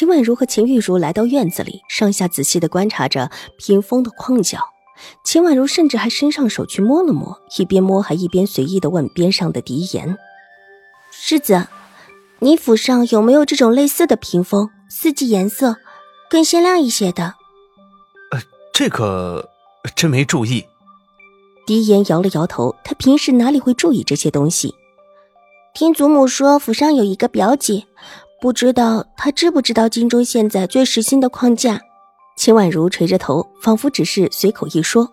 秦婉如和秦玉茹来到院子里，上下仔细的观察着屏风的框角。秦婉如甚至还伸上手去摸了摸，一边摸还一边随意的问边上的狄言：“世子，你府上有没有这种类似的屏风，四季颜色更鲜亮一些的？”“呃，这个真没注意。”狄言摇了摇头，他平时哪里会注意这些东西？听祖母说，府上有一个表姐。不知道他知不知道京中现在最时兴的框架？秦婉如垂着头，仿佛只是随口一说。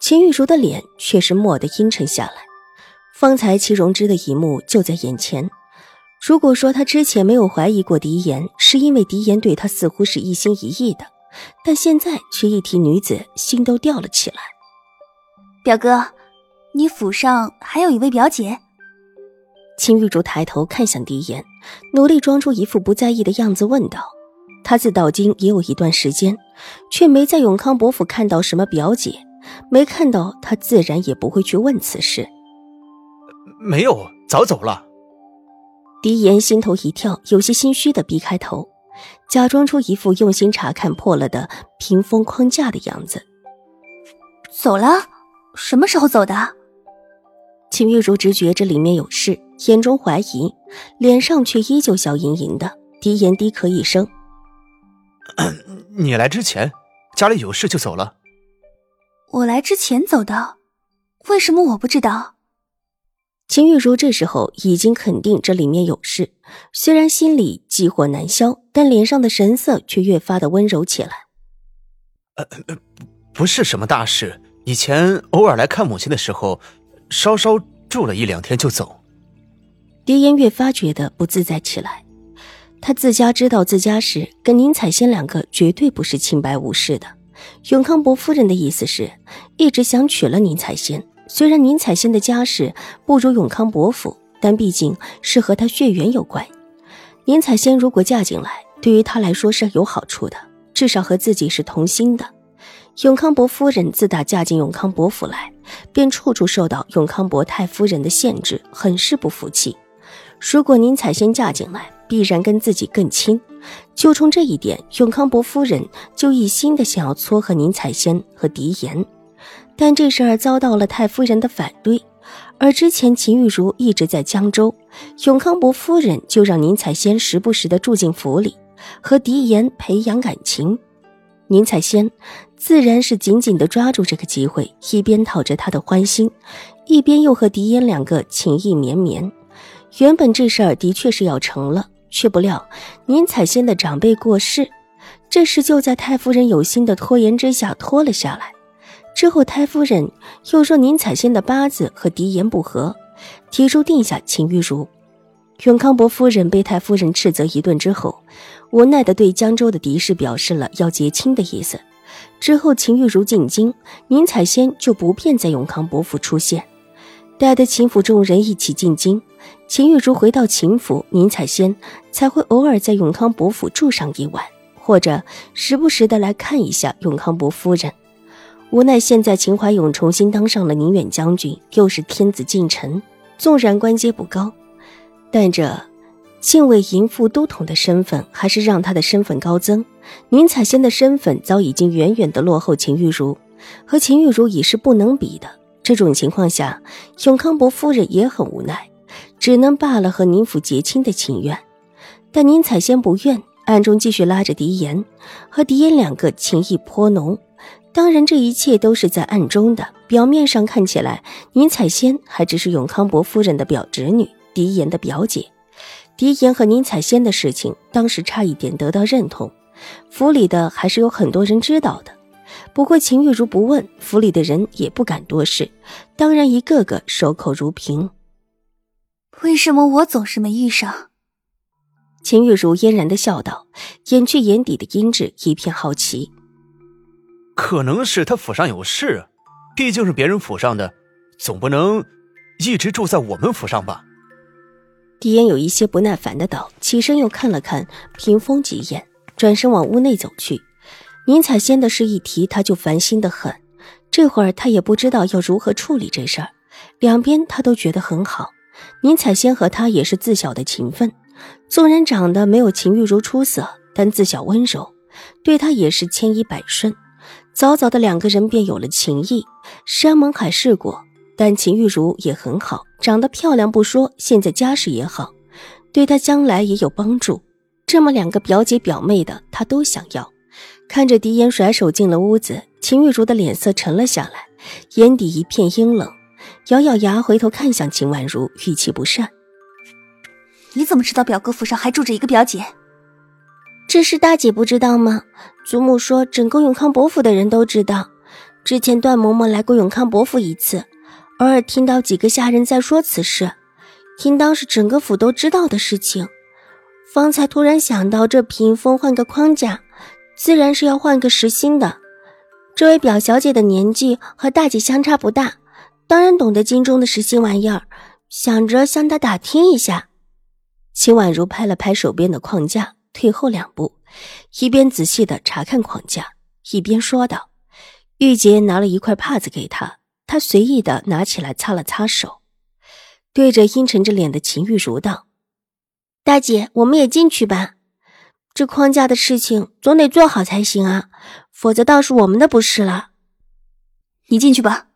秦玉茹的脸却是蓦地阴沉下来。方才齐荣之的一幕就在眼前。如果说他之前没有怀疑过狄言，是因为狄言对他似乎是一心一意的，但现在却一提女子，心都吊了起来。表哥，你府上还有一位表姐？秦玉竹抬头看向狄言，努力装出一副不在意的样子，问道：“他自到京也有一段时间，却没在永康伯府看到什么表姐，没看到，他自然也不会去问此事。”“没有，早走了。”狄言心头一跳，有些心虚的避开头，假装出一副用心查看破了的屏风框架的样子。“走了？什么时候走的？”秦玉竹直觉这里面有事。眼中怀疑，脸上却依旧笑盈盈的。低言低咳一声：“你来之前，家里有事就走了。”我来之前走的，为什么我不知道？秦玉茹这时候已经肯定这里面有事，虽然心里忌火难消，但脸上的神色却越发的温柔起来。呃，不是什么大事，以前偶尔来看母亲的时候，稍稍住了一两天就走。狄言越发觉得不自在起来。他自家知道自家事，跟宁采仙两个绝对不是清白无事的。永康伯夫人的意思是，一直想娶了宁采仙。虽然宁采仙的家世不如永康伯府，但毕竟是和他血缘有关。宁采仙如果嫁进来，对于他来说是有好处的，至少和自己是同心的。永康伯夫人自打嫁进永康伯府来，便处处受到永康伯太夫人的限制，很是不服气。如果宁采仙嫁进来，必然跟自己更亲。就冲这一点，永康伯夫人就一心的想要撮合宁采仙和狄言。但这事儿遭到了太夫人的反对，而之前秦玉茹一直在江州，永康伯夫人就让宁采仙时不时的住进府里，和狄言培养感情。宁采仙自然是紧紧的抓住这个机会，一边讨着他的欢心，一边又和狄言两个情意绵绵。原本这事儿的确是要成了，却不料宁采仙的长辈过世，这事就在太夫人有心的拖延之下拖了下来。之后太夫人又说宁采仙的八字和狄言不合，提出定下秦玉茹。永康伯夫人被太夫人斥责一顿之后，无奈的对江州的狄氏表示了要结亲的意思。之后秦玉茹进京，宁采仙就不便在永康伯府出现。带着秦府众人一起进京，秦玉茹回到秦府，宁采仙才会偶尔在永康伯府住上一晚，或者时不时的来看一下永康伯夫人。无奈现在秦怀勇重新当上了宁远将军，又是天子近臣，纵然官阶不高，但这禁卫营副都统的身份还是让他的身份高增。宁采仙的身份早已经远远的落后秦玉茹，和秦玉茹已是不能比的。这种情况下，永康伯夫人也很无奈，只能罢了和宁府结亲的情愿。但宁采仙不愿，暗中继续拉着狄言，和狄言两个情谊颇浓。当然，这一切都是在暗中的。表面上看起来，宁采仙还只是永康伯夫人的表侄女，狄言的表姐。狄言和宁采仙的事情，当时差一点得到认同，府里的还是有很多人知道的。不过秦玉茹不问，府里的人也不敢多事，当然一个个守口如瓶。为什么我总是没遇上？秦玉茹嫣然的笑道，掩去眼底的阴鸷，一片好奇。可能是他府上有事，毕竟是别人府上的，总不能一直住在我们府上吧？狄言有一些不耐烦的道，起身又看了看屏风几眼，转身往屋内走去。宁采仙的事一提，他就烦心的很。这会儿他也不知道要如何处理这事儿，两边他都觉得很好。宁采仙和他也是自小的情分，纵然长得没有秦玉茹出色，但自小温柔，对他也是千依百顺。早早的两个人便有了情谊。山盟海誓过，但秦玉茹也很好，长得漂亮不说，现在家世也好，对他将来也有帮助。这么两个表姐表妹的，他都想要。看着狄言甩手进了屋子，秦玉茹的脸色沉了下来，眼底一片阴冷，咬咬牙回头看向秦婉如，语气不善：“你怎么知道表哥府上还住着一个表姐？这事大姐不知道吗？祖母说整个永康伯府的人都知道。之前段嬷嬷来过永康伯府一次，偶尔听到几个下人在说此事，应当是整个府都知道的事情。方才突然想到这屏风换个框架。”自然是要换个实心的。这位表小姐的年纪和大姐相差不大，当然懂得京中的实心玩意儿，想着向她打听一下。秦婉如拍了拍手边的框架，退后两步，一边仔细的查看框架，一边说道：“玉洁拿了一块帕子给她，她随意的拿起来擦了擦手，对着阴沉着脸的秦玉茹道：‘大姐，我们也进去吧。’”这框架的事情总得做好才行啊，否则倒是我们的不是了。你进去吧。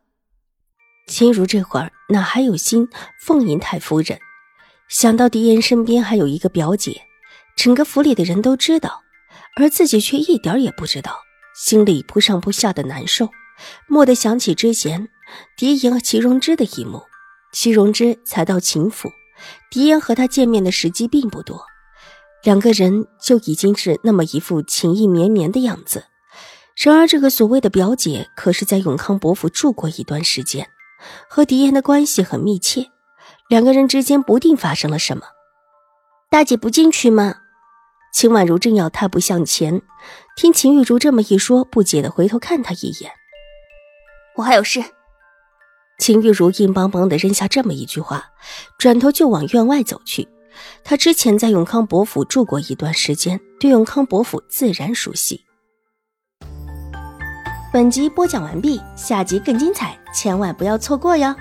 秦如这会儿哪还有心奉迎太夫人？想到狄言身边还有一个表姐，整个府里的人都知道，而自己却一点也不知道，心里扑上扑下的难受。蓦地想起之前狄言和齐荣之的一幕，齐荣之才到秦府，狄言和他见面的时机并不多。两个人就已经是那么一副情意绵绵的样子。然而，这个所谓的表姐可是在永康伯府住过一段时间，和狄言的关系很密切。两个人之间不定发生了什么。大姐不进去吗？秦婉如正要踏步向前，听秦玉茹这么一说，不解的回头看他一眼。我还有事。秦玉茹硬邦邦的扔下这么一句话，转头就往院外走去。他之前在永康伯府住过一段时间，对永康伯府自然熟悉。本集播讲完毕，下集更精彩，千万不要错过哟。